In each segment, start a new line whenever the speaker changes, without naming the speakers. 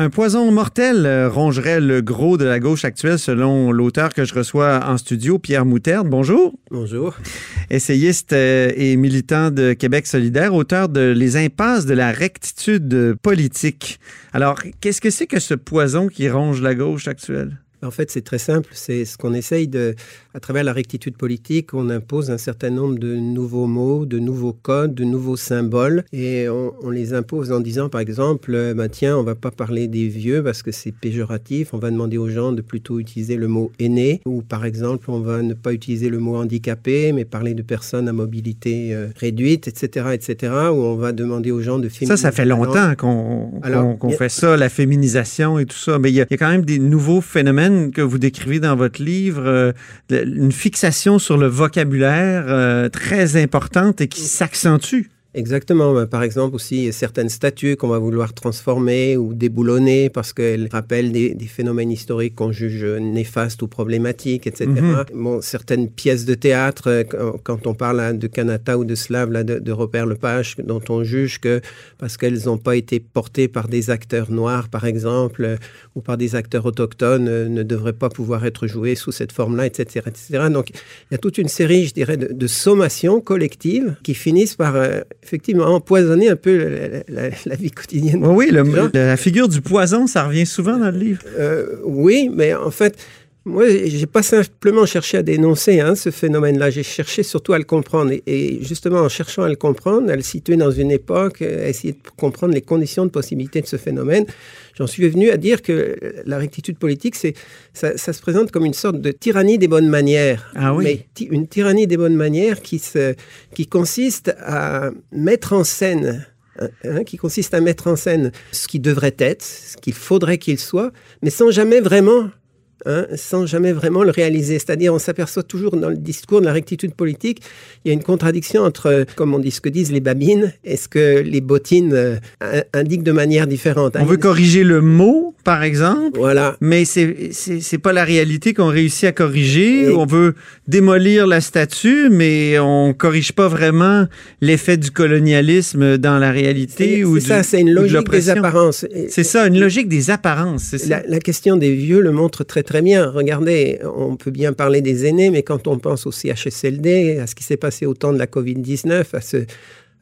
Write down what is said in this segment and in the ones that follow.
Un poison mortel euh, rongerait le gros de la gauche actuelle selon l'auteur que je reçois en studio, Pierre Moutarde. Bonjour.
Bonjour.
Essayiste euh, et militant de Québec solidaire, auteur de Les impasses de la rectitude politique. Alors, qu'est-ce que c'est que ce poison qui ronge la gauche actuelle?
En fait, c'est très simple. C'est ce qu'on essaye de, à travers la rectitude politique, on impose un certain nombre de nouveaux mots, de nouveaux codes, de nouveaux symboles, et on, on les impose en disant, par exemple, euh, bah, tiens, on va pas parler des vieux parce que c'est péjoratif. On va demander aux gens de plutôt utiliser le mot aîné, ou par exemple, on va ne pas utiliser le mot handicapé, mais parler de personnes à mobilité euh, réduite, etc., etc. Ou on va demander aux gens de
Ça, ça fait longtemps qu'on
a-
fait ça, la féminisation et tout ça. Mais il y, a il y a quand même des nouveaux phénomènes que vous décrivez dans votre livre, euh, une fixation sur le vocabulaire euh, très importante et qui s'accentue.
Exactement. Ben, Par exemple, aussi certaines statues qu'on va vouloir transformer ou déboulonner parce qu'elles rappellent des, des phénomènes historiques qu'on juge néfastes ou problématiques, etc.
Mhm.
Bon, certaines pièces de théâtre, euh, quand- on parle hein, de Kanata ou de Slave, là, de, de Robert Lepage, dont on juge que parce qu'elles n'ont pas été portées par des acteurs noirs, par exemple, euh, ou par des acteurs autochtones, euh, ne devraient pas pouvoir être jouées sous cette forme-là, etc., etc. Donc, il y a toute une série, je dirais, de, de sommations collectives qui finissent par effectivement empoisonner un peu la, la- la vie quotidienne.
Oui, le- la figure du poison, ça revient souvent dans le livre.
Euh, oui, mais en fait, moi, j'ai pas simplement cherché à dénoncer hein, ce phénomène-là. J'ai cherché surtout à le comprendre. Et, et justement, en cherchant à le comprendre, à le situer dans une époque, euh, à essayer de comprendre les conditions de possibilité de ce phénomène, j'en suis venu à dire que la rectitude politique, c'est, ça, ça se présente comme une sorte de tyrannie des bonnes manières.
Ah oui.
Mais une tyrannie des bonnes manières qui, se, qui consiste à mettre en scène hein, qui consiste à mettre en scène ce qui devrait être, ce qu'il faudrait qu'il soit, mais sans jamais vraiment, hein, sans jamais vraiment le réaliser. C'est-à-dire, on s'aperçoit toujours dans le discours de la rectitude politique, il y a une contradiction entre, comme on dit, ce que disent les babines et ce que les bottines euh, in- indiquent de manière différente.
On veut corriger le mot, par exemple,
Voilà.
mais c'est c'est pas la réalité qu'on réussit à corriger.
Et-
On veut démolir la statue, mais on corrige pas vraiment l'effet du colonialisme dans la réalité
C'est
ou du-
ça, une
ou de
logique des apparences.
C'est ça, une logique des apparences.
La, la question des vieux le montre très très bien. Regardez, on peut bien parler des aînés, mais quand on pense au CHSLD, à ce qui s'est passé au temps de la Covid-19, à ce,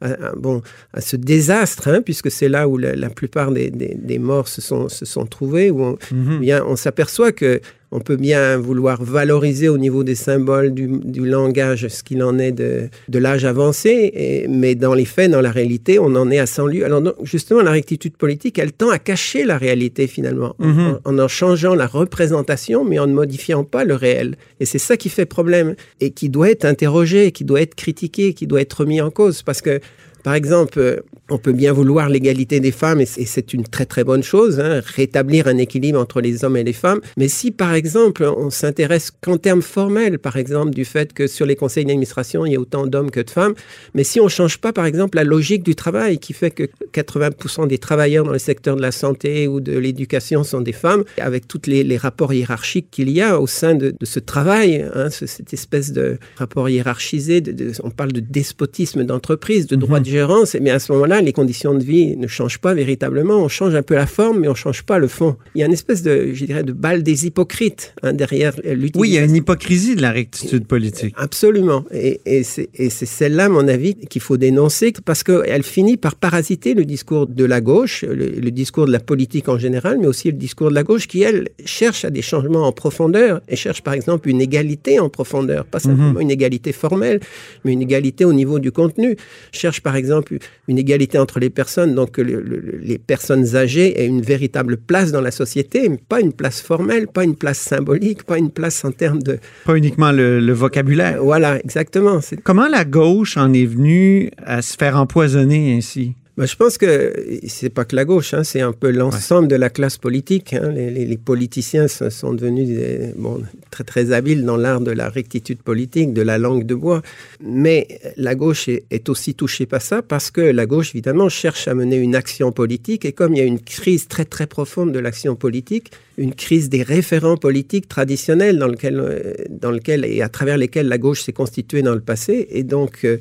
à- à- bon, à ce désastre, hein, puisque c'est là où la, la plupart des, des- des morts se sont, se sont trouvés, où on,
Mhm.
bien, on s'aperçoit que on peut bien vouloir valoriser au niveau des symboles, du, du langage, ce qu'il en est de, de l'âge avancé, et- mais dans les faits, dans la réalité, on en est à 100 lieues. Alors donc, justement, la rectitude politique, elle tend à cacher la réalité finalement, en-
Mhm.
en, en changeant la représentation, mais en ne modifiant pas le réel. Et c'est ça qui fait problème, et qui doit être interrogé, qui doit être critiqué, qui doit être remis en cause, parce que par exemple, euh, on peut bien vouloir l'égalité des femmes, et c'est- une très très bonne chose, hein, rétablir un équilibre entre les hommes et les femmes. Mais si, par exemple, on s'intéresse qu'en termes formels, par exemple, du fait que sur les conseils d'administration, il y a autant d'hommes que de femmes, mais si on ne change pas, par exemple, la logique du travail, qui fait que 80% des travailleurs dans le secteur de la santé ou de l'éducation sont des femmes, avec tous les, les rapports hiérarchiques qu'il y a au sein de, de ce travail, hein, ce- cette espèce de rapport hiérarchisé, de- de- on parle de despotisme d'entreprise, de droit de gérance, et bien à ce moment-là, les conditions de vie ne changent pas véritablement, on change un peu la forme, mais on ne change pas le fond. Il y a une espèce de, je dirais, de balle des hypocrites hein, derrière l'utilisation.
Oui, il y a une hypocrisie de la rectitude politique.
Absolument. Et, et c'est celle-là, à mon avis, qu'il faut dénoncer parce qu'elle finit par parasiter le discours de la gauche, le, le discours de la politique en général, mais aussi le discours de la gauche qui, elle, cherche à des changements en profondeur et cherche, par exemple, une égalité en profondeur. Pas simplement une égalité formelle, mais une égalité au niveau du contenu. Cherche, par exemple, une égalité entre les personnes, donc que le- le- les personnes âgées aient une véritable place dans la société, mais pas une place formelle, pas une place symbolique, pas une place en termes de...
Pas uniquement le, le vocabulaire.
Voilà, exactement.
Comment la gauche en est venue à se faire empoisonner ainsi?
Bah, je pense que c'est pas que la gauche, hein, c'est un peu l'ensemble de la classe politique. hein. Les, les- les politiciens sont devenus des- bon, très très habiles dans l'art de la rectitude politique, de la langue de bois. Mais la gauche est, est aussi touchée par ça parce que la gauche, évidemment, cherche à mener une action politique. Et comme il y a une crise très très profonde de l'action politique, une crise des référents politiques traditionnels dans lequel, euh, dans lequel et à travers lesquels la gauche s'est constituée dans le passé. Et donc, euh,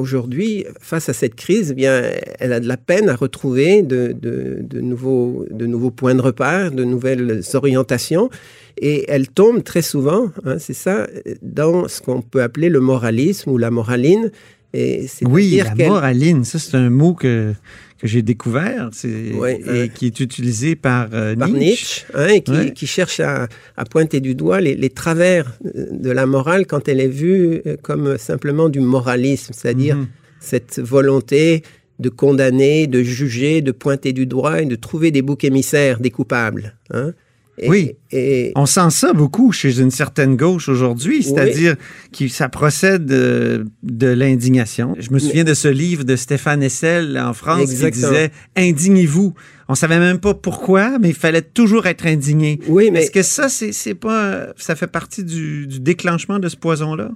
aujourd'hui, face à cette crise, eh bien, elle a de la peine à retrouver de, de- de nouveaux, de nouveaux points de repère, de nouvelles orientations. Et elle tombe très souvent, hein, c'est ça, dans ce qu'on peut appeler le moralisme ou la moraline. Et
Oui, la moraline, ça c'est un mot que, que j'ai découvert c'est-
Ouais,
et
euh,
qui est utilisé par, euh,
par
Nietzsche.
Nietzsche, hein, et qui,
Ouais.
qui cherche à, à pointer du doigt les, les travers de la morale quand elle est vue euh, comme simplement du moralisme, c'est-à dire
Mhm.
cette volonté de condamner, de juger, de pointer du doigt et de trouver des boucs émissaires des coupables. hein. Et-
Oui.
Et,
On sent ça beaucoup chez une certaine gauche aujourd'hui, c'est-à-dire que ça procède euh, de l'indignation. Je me souviens de ce livre de Stéphane Hessel en France
Exactement.
qui disait Indignez-vous. On savait même pas pourquoi, mais il fallait toujours être indigné.
oui, mais
Est-ce que ça, c'est pas, ça fait partie du, du déclenchement de ce poison-là?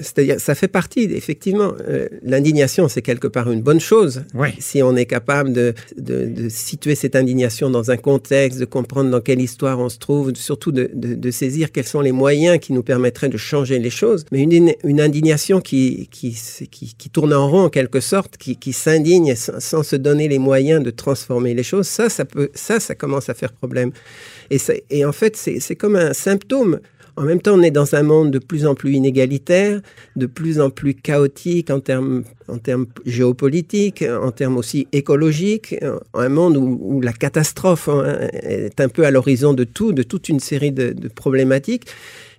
c'est-à-dire ça fait partie, effectivement. euh, L'indignation, c'est quelque part une bonne chose.
Oui.
si on est capable de, de- de situer cette indignation dans un contexte, de comprendre dans quelle histoire on se trouve, surtout de, de- de saisir quels sont les moyens qui nous permettraient de changer les choses. Mais une, une indignation qui, qui, qui, qui tourne en rond en quelque sorte, qui, qui s'indigne sans, sans se donner les moyens de transformer les choses, ça, ça, peut, ça, ça commence à faire problème. Et, ça- et en fait, c'est comme un symptôme. En même temps, on est dans un monde de plus en plus inégalitaire, de plus en plus chaotique en termes, en termes géopolitiques, en termes aussi écologiques, un monde où, la catastrophe hein, est un peu à l'horizon de tout, de toute une série de, problématiques.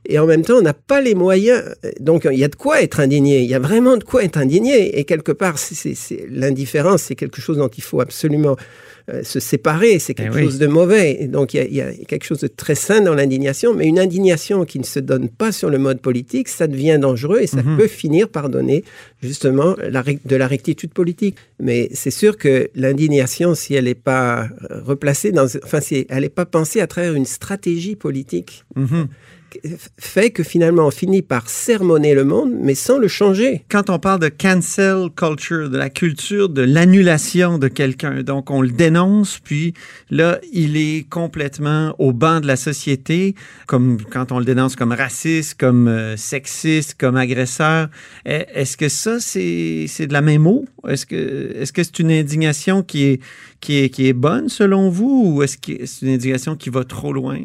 Et en même temps, on n'a pas les moyens. Donc, il y a de quoi être indigné. Il y a vraiment de quoi être indigné. Et quelque part, l'indifférence, c'est quelque chose dont il faut absolument euh, se séparer. C'est quelque
Eh oui.
chose de mauvais. Et donc, il y, a, il y a quelque chose de très sain dans l'indignation. Mais une indignation qui ne se donne pas sur le mode politique, ça devient dangereux et ça
Mhm.
peut finir par donner justement la, de la rectitude politique. Mais c'est sûr que l'indignation, si elle n'est pas euh, replacée dans, enfin, si elle n'est pas pensée à travers une stratégie politique,
Mhm.
Fait que finalement on finit par sermonner le monde, mais sans le changer.
Quand on parle de cancel culture, de la culture de l'annulation de quelqu'un, donc on le dénonce, puis là, il est complètement au banc de la société, comme quand on le dénonce comme raciste, comme euh, sexiste, comme agresseur. E- Est-ce que ça, c'est de la même eau? Est-ce que est-ce que c'est une indignation qui est, qui, est, qui est bonne selon vous, ou est-ce que c'est une indignation qui va trop loin?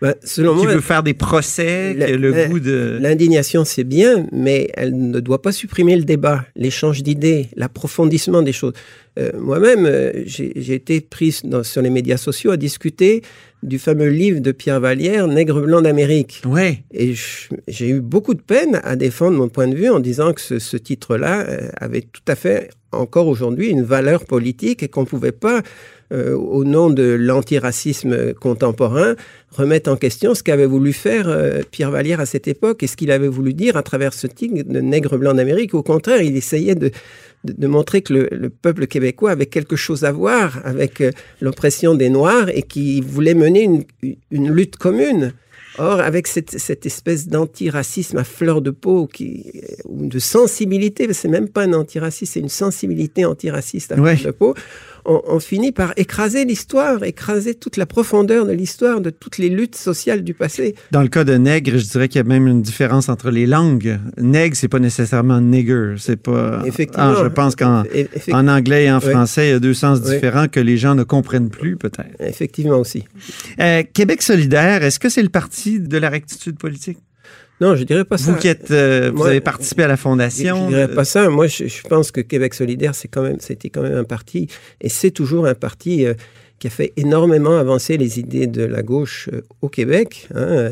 Ben, selon
Qui
moi,
veut faire des procès,
la-
qui a le
la-
goût de...
L'indignation, c'est bien, mais elle ne doit pas supprimer le débat, l'échange d'idées, l'approfondissement des choses. Euh, Moi-même, euh, j'ai été pris dans- sur les médias sociaux à discuter du fameux livre de Pierre Vallière, Nègre blanc d'Amérique.
Ouais.
Et j'ai eu beaucoup de peine à défendre mon point de vue en disant que ce, ce titre-là euh, avait tout à fait, encore aujourd'hui, une valeur politique et qu'on ne pouvait pas, euh, au nom de l'antiracisme contemporain, remettre en question ce qu'avait voulu faire euh, Pierre Vallière à cette époque et ce qu'il avait voulu dire à travers ce titre de Nègre blanc d'Amérique. Au contraire, il essayait de, de, montrer que le, le peuple québécois avait quelque chose à voir avec euh, l'oppression des Noirs et qu'il voulait mener une lutte commune. Or, avec cette, cette espèce d'antiracisme à fleur de peau, qui, ou de sensibilité, c'est même pas un antiraciste, c'est une sensibilité antiraciste à
Ouais.
fleur de peau, on, on finit par écraser l'histoire, écraser toute la profondeur de l'histoire, de toutes les luttes sociales du passé.
Dans le cas de nègre, je dirais qu'il y a même une différence entre les langues. Nègre, c'est pas nécessairement nigger. C'est pas.
Effectivement.
Ah, je pense qu'en en anglais et en français, il y a deux sens différents que les gens ne comprennent plus, peut-être.
Effectivement aussi.
Euh, Québec solidaire, est-ce que c'est le parti de la rectitude politique?
Non, je dirais pas ça.
Vous qui êtes, euh, vous
Moi,
avez participé à la
Je
fondation.
ne dirais
euh,
pas ça. Moi, je, je pense que Québec solidaire, c'est quand même, c'était quand même un parti, et c'est toujours un parti euh, qui a fait énormément avancer les idées de la gauche euh, au Québec. hein.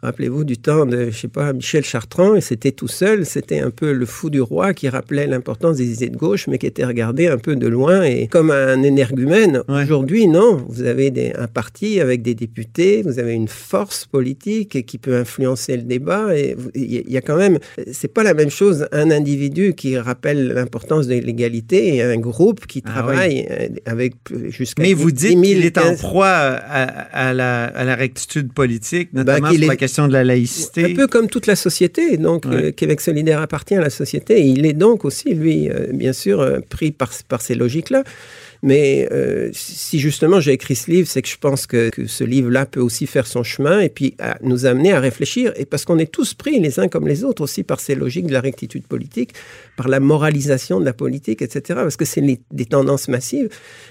Rappelez-vous du temps de, je sais pas, Michel Chartrand, et c'était tout seul, c'était un peu le fou du roi qui rappelait l'importance des idées de gauche, mais qui était regardé un peu de loin et comme un énergumène.
Ouais.
Aujourd'hui, non, vous avez des- un parti avec des députés, vous avez une force politique qui peut influencer le débat, et il y, a- quand même, c'est pas la même chose un individu qui rappelle l'importance de l'égalité et un groupe qui
Ah
travaille euh, avec jusqu'à
Mais vous
10
dites
000,
qu'il est en
15
proie à, à la, à la rectitude politique, notamment
Bah, qu'il
sur la
est-
question de la laïcité.
Un peu comme toute la société. Donc,
Ouais.
euh, Québec solidaire appartient à la société. Et il est donc aussi, lui, euh, bien sûr, euh, pris par, par ces logiques-là. Mais si justement j'ai écrit ce livre, c'est que je pense que, que ce livre-là peut aussi faire son chemin et puis à nous amener à réfléchir. Et parce qu'on est tous pris, les uns comme les autres, aussi par ces logiques de la rectitude politique, par la moralisation de la politique, etc. Parce que c'est des tendances massives.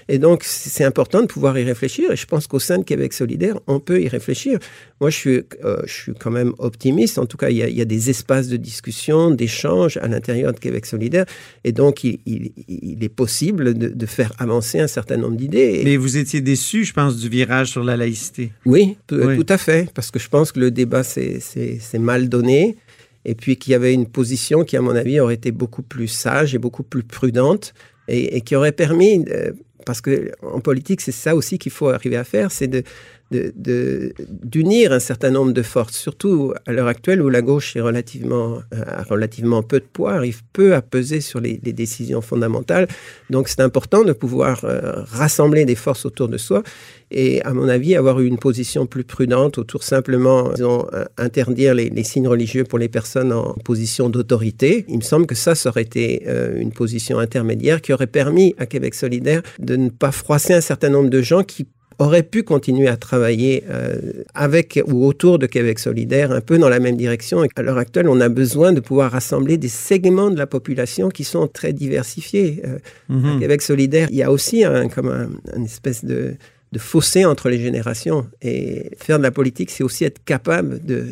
Et donc, c'est c'est important de pouvoir y réfléchir. Et je pense qu'au sein de Québec solidaire, on peut y réfléchir. Moi, je suis, euh, je suis quand même optimiste. En tout cas, il y a, il y a des espaces de discussion, d'échange à l'intérieur de Québec solidaire. Et donc, il, il- il est possible de, de faire avancer un certain nombre d'idées.
Mais vous étiez déçu, je pense, du virage sur la laïcité.
oui, tout,
Oui.
tout à fait, parce que je pense que le débat s'est mal donné, et puis qu'il y avait une position qui, à mon avis, aurait été beaucoup plus sage et beaucoup plus prudente, et, et qui aurait permis, euh, parce que en politique, c'est ça aussi qu'il faut arriver à faire, c'est de- d'unir un certain nombre de forces, surtout à l'heure actuelle où la gauche est relativement, euh, a relativement peu de poids, arrive peu à peser sur les, décisions fondamentales. Donc c'est important de pouvoir euh, rassembler des forces autour de soi et, à mon avis, avoir une position plus prudente autour simplement, disons, euh, interdire les, les signes religieux pour les personnes en position d'autorité. Il me semble que ça, ça aurait été une position intermédiaire qui aurait permis à Québec solidaire de ne pas froisser un certain nombre de gens qui auraient pu continuer à travailler euh, avec ou autour de Québec solidaire, un peu dans la même direction. Et à l'heure actuelle, on a besoin de pouvoir rassembler des segments de la population qui sont très diversifiés. Euh,
Mhm.
à Québec solidaire, il y a aussi un, comme un, une espèce de, de fossé entre les générations. Et faire de la politique, c'est aussi être capable de,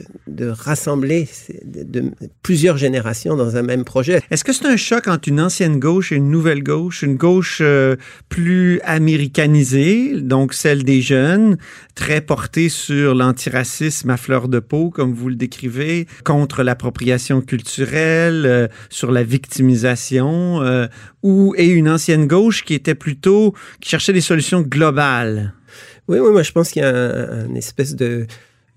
rassembler plusieurs générations dans un même projet.
Est-ce que c'est un choc entre une ancienne gauche et une nouvelle gauche, une gauche euh, plus américanisée, donc celle des jeunes, très portée sur l'antiracisme à fleur de peau, comme vous le décrivez, contre l'appropriation culturelle, euh, sur la victimisation, euh, ou et une ancienne gauche qui était plutôt qui cherchait des solutions globales.
Oui, oui, moi je pense qu'il y a un, espèce de,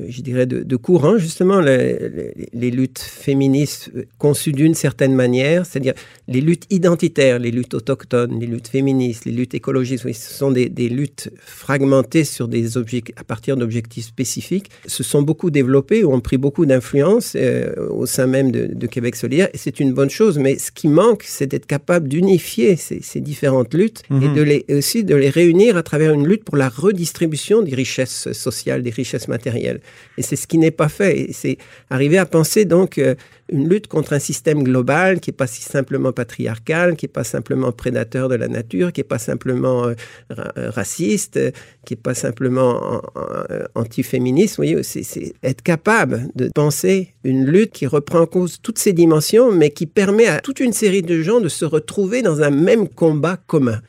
je dirais, de, de courant, justement, les, les- les luttes féministes conçues d'une certaine manière, c'est-à-dire les luttes identitaires, les luttes autochtones, les luttes féministes, les luttes écologistes, oui, ce sont des, des luttes fragmentées sur des à partir d'objectifs spécifiques, se sont beaucoup développées ou ont pris beaucoup d'influence euh, au sein même de, de Québec solidaire, et c'est une bonne chose, mais ce qui manque, c'est d'être capable d'unifier ces, ces différentes luttes et
Mhm.
de les, aussi de les réunir à travers une lutte pour la redistribution des richesses sociales, des richesses matérielles. Et c'est ce qui n'est pas fait. C'est arriver à penser donc euh, une lutte contre un système global qui n'est pas si simplement patriarcal, qui n'est pas simplement prédateur de la nature, qui n'est pas simplement euh, euh, raciste, qui n'est pas simplement an- an- antiféministe. Vous voyez, c'est être capable de penser une lutte qui reprend en cause toutes ces dimensions, mais qui permet à toute une série de gens de se retrouver dans un même combat commun.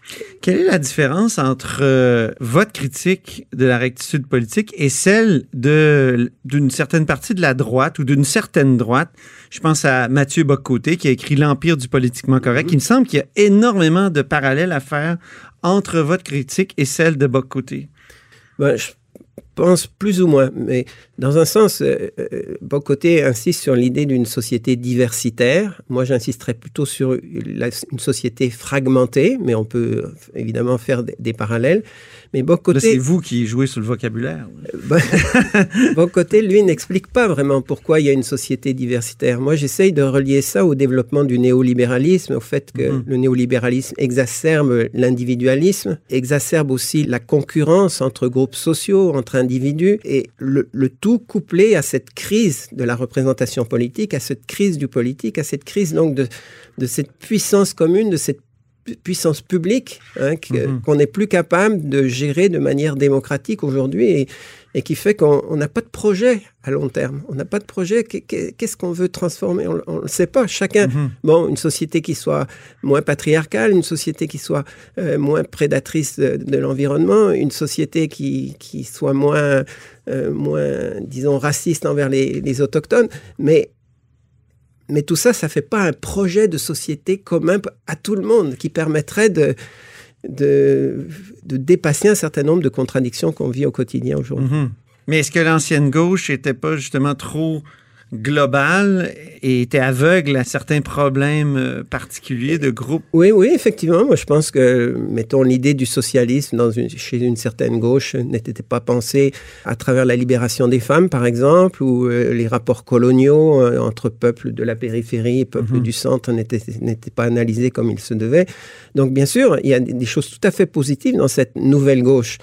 Quelle est la différence entre votre critique de la rectitude politique et celle de d'une certaine partie de la droite ou d'une certaine droite? Je pense à Mathieu Boccoté qui a écrit L'Empire du politiquement correct. Il me semble qu'il y a énormément de parallèles à faire entre votre critique et celle de Boccoté.
Ben, je pense plus ou moins, mais dans un sens, euh, euh, Bocoté insiste sur l'idée d'une société diversitaire. Moi, j'insisterais plutôt sur la- une société fragmentée, mais on peut euh, évidemment faire des, des parallèles. Mais
Là, c'est
Bocoté,
vous qui jouez sur le vocabulaire.
Bocoté, lui, n'explique pas vraiment pourquoi il y a une société diversitaire. Moi, j'essaye de relier ça au développement du néolibéralisme, au fait que
Mhm.
le néolibéralisme exacerbe l'individualisme, exacerbe aussi la concurrence entre groupes sociaux, entre individus, et le, le tout couplé à cette crise de la représentation politique, à cette crise du politique, à cette crise donc de, de cette puissance commune, de cette puissance publique hein,
Mhm.
qu'on n'est plus capable de gérer de manière démocratique aujourd'hui et, et qui fait qu'on on n'a pas de projet à long terme. On n'a pas de projet. Qu'est- qu'est- Qu'est-ce qu'on veut transformer? On ne le sait pas. Chacun,
Mhm.
bon, une société qui soit moins patriarcale, une société qui soit euh, moins prédatrice de, de l'environnement, une société qui, qui soit moins, euh, moins, disons, raciste envers les, les autochtones. Mais mais tout ça, ça fait pas un projet de société commun à tout le monde qui permettrait de, de, dépasser un certain nombre de contradictions qu'on vit au quotidien aujourd'hui.
Mhm. Mais est-ce que l'ancienne gauche n'était pas justement trop globale et était aveugle à certains problèmes euh, particuliers de groupe?
Oui, oui, effectivement. Moi, je pense que, mettons, l'idée du socialisme dans une, chez une certaine gauche n'était pas pensée à travers la libération des femmes, par exemple, ou euh, les rapports coloniaux euh, entre peuples de la périphérie et peuples
Mhm.
du centre n'étaient pas analysés comme il se devait. Donc, bien sûr, il y a des choses tout à fait positives dans cette nouvelle gauche.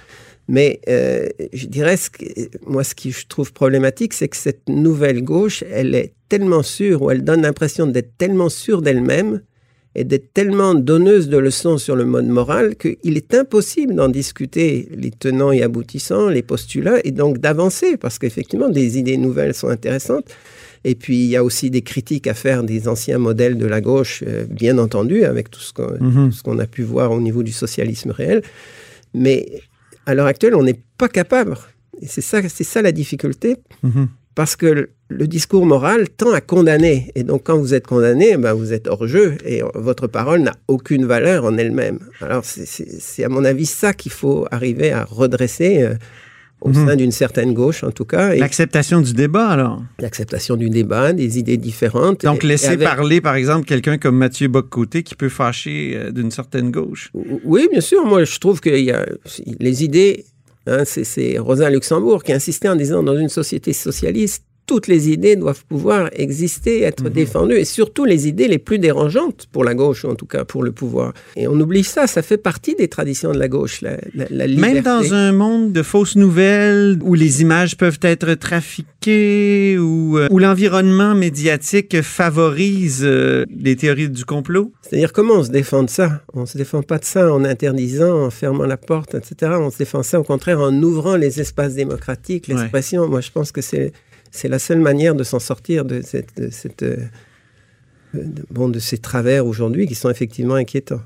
Mais euh, je dirais, ce que- moi, ce qui je trouve problématique, c'est que cette nouvelle gauche, elle est tellement sûre, ou elle donne l'impression d'être tellement sûre d'elle-même, et d'être tellement donneuse de leçons sur le mode moral qu'il est impossible d'en discuter les tenants et aboutissants, les postulats, et donc d'avancer, parce qu'effectivement, des idées nouvelles sont intéressantes. Et puis, il y a aussi des critiques à faire des anciens modèles de la gauche, euh, bien entendu, avec tout ce qu'on
Mhm.
tout ce qu'on a pu voir au niveau du socialisme réel. Mais à l'heure actuelle, on n'est pas capable. Et c'est ça, c'est ça la difficulté,
Mhm.
parce que le, le discours moral tend à condamner. Et donc, quand vous êtes condamné, ben, vous êtes hors jeu et votre parole n'a aucune valeur en elle-même. Alors, c'est à mon avis ça qu'il faut arriver à redresser euh, au
Mhm.
sein d'une certaine gauche, en tout cas,
L'acceptation du débat, alors.
l'acceptation du débat, des idées différentes.
Donc,
Et- et
laisser
avec-
parler, par exemple, quelqu'un comme Mathieu Boccoté qui peut fâcher euh, d'une certaine gauche.
Oui, bien sûr. Moi, je trouve qu'il y a les idées. hein, c'est- c'est Rosa Luxembourg qui insistait en disant dans une société socialiste, toutes les idées doivent pouvoir exister, être
Mhm.
défendues, et surtout les idées les plus dérangeantes pour la gauche, ou en tout cas pour le pouvoir. Et on oublie ça, ça fait partie des traditions de la gauche, la, la, la liberté.
Même dans un monde de fausses nouvelles où les images peuvent être trafiquées, où, euh, où l'environnement médiatique favorise euh, les théories du complot.
C'est-à-dire comment on se défend de ça? On se défend pas de ça en interdisant, en fermant la porte, etc. On se défend ça au contraire en ouvrant les espaces démocratiques,
Ouais.
l'expression. Moi, je pense que c'est c'est la seule manière de s'en sortir de cette, de euh, bon de ces travers aujourd'hui qui sont effectivement inquiétants.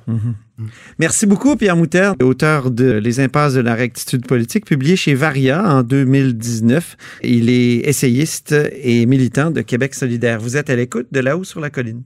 Merci beaucoup, Pierre Mouter, auteur de Les impasses de la rectitude politique, publié chez Varia en 2019. Il est essayiste et militant de Québec solidaire. Vous êtes à l'écoute de là-haut sur la colline.